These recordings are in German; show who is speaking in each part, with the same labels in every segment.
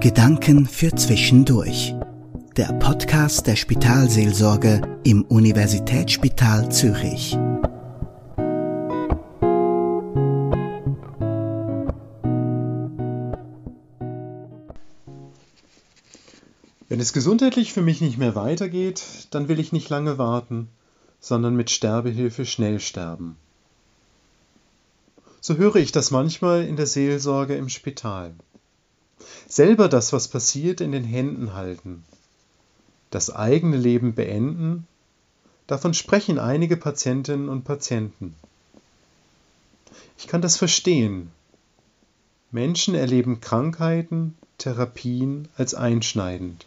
Speaker 1: Gedanken für Zwischendurch. Der Podcast der Spitalseelsorge im Universitätsspital Zürich.
Speaker 2: Wenn es gesundheitlich für mich nicht mehr weitergeht, dann will ich nicht lange warten, sondern mit Sterbehilfe schnell sterben. So höre ich das manchmal in der Seelsorge im Spital. Selber das, was passiert, in den Händen halten. Das eigene Leben beenden, davon sprechen einige Patientinnen und Patienten. Ich kann das verstehen. Menschen erleben Krankheiten, Therapien als einschneidend.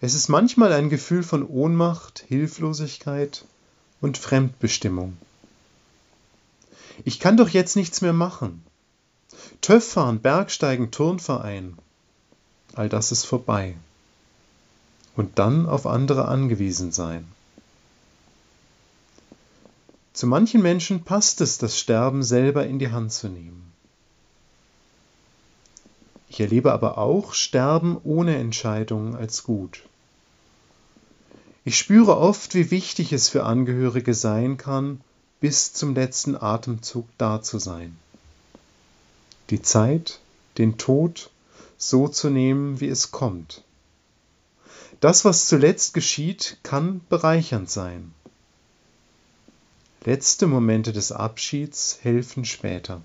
Speaker 2: Es ist manchmal ein Gefühl von Ohnmacht, Hilflosigkeit und Fremdbestimmung. Ich kann doch jetzt nichts mehr machen. TÜV fahren, Bergsteigen, Turnverein. All das ist vorbei. Und dann auf andere angewiesen sein. Zu manchen Menschen passt es, das Sterben selber in die Hand zu nehmen. Ich erlebe aber auch Sterben ohne Entscheidung als gut. Ich spüre oft, wie wichtig es für Angehörige sein kann, bis zum letzten Atemzug da zu sein. Die Zeit, den Tod so zu nehmen, wie es kommt. Das, was zuletzt geschieht, kann bereichernd sein. Letzte Momente des Abschieds helfen später.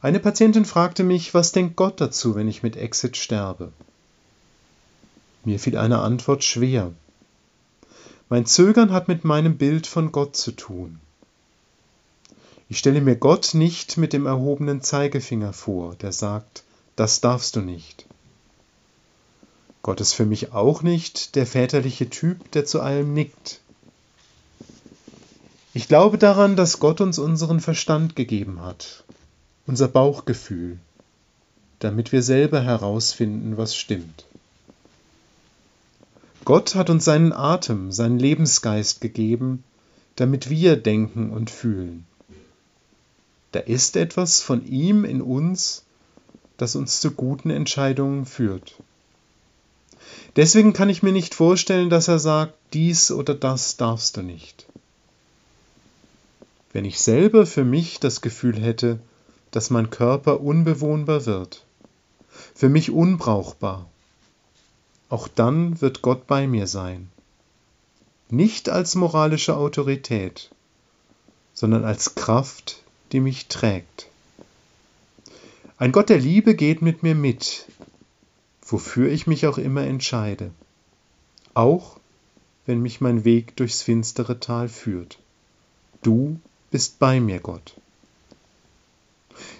Speaker 2: Eine Patientin fragte mich, was denkt Gott dazu, wenn ich mit Exit sterbe? Mir fiel eine Antwort schwer. Mein Zögern hat mit meinem Bild von Gott zu tun. Ich stelle mir Gott nicht mit dem erhobenen Zeigefinger vor, der sagt, das darfst du nicht. Gott ist für mich auch nicht der väterliche Typ, der zu allem nickt. Ich glaube daran, dass Gott uns unseren Verstand gegeben hat, unser Bauchgefühl, damit wir selber herausfinden, was stimmt. Gott hat uns seinen Atem, seinen Lebensgeist gegeben, damit wir denken und fühlen. Da ist etwas von ihm in uns, das uns zu guten Entscheidungen führt. Deswegen kann ich mir nicht vorstellen, dass er sagt, dies oder das darfst du nicht. Wenn ich selber für mich das Gefühl hätte, dass mein Körper unbewohnbar wird, für mich unbrauchbar, auch dann wird Gott bei mir sein. Nicht als moralische Autorität, sondern als Kraft, die mich trägt. Ein Gott der Liebe geht mit mir mit, wofür ich mich auch immer entscheide, auch wenn mich mein Weg durchs finstere Tal führt. Du bist bei mir, Gott.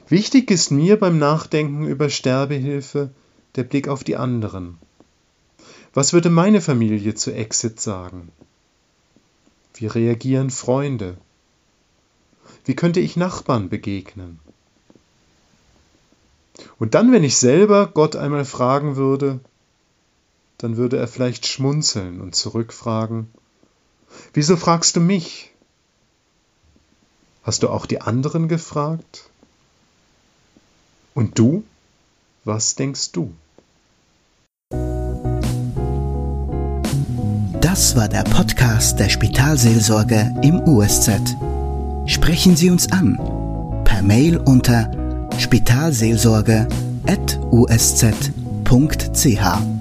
Speaker 2: Wichtig ist mir beim Nachdenken über Sterbehilfe der Blick auf die anderen, was würde meine Familie zu Exit sagen? Wie reagieren Freunde? Wie könnte ich Nachbarn begegnen? Und dann, wenn ich selber Gott einmal fragen würde, dann würde er vielleicht schmunzeln und zurückfragen, wieso fragst du mich? Hast du auch die anderen gefragt? Und du? Was denkst du?
Speaker 1: Das war der Podcast der Spitalseelsorge im USZ. Sprechen Sie uns an per Mail unter spitalseelsorge.usz.ch.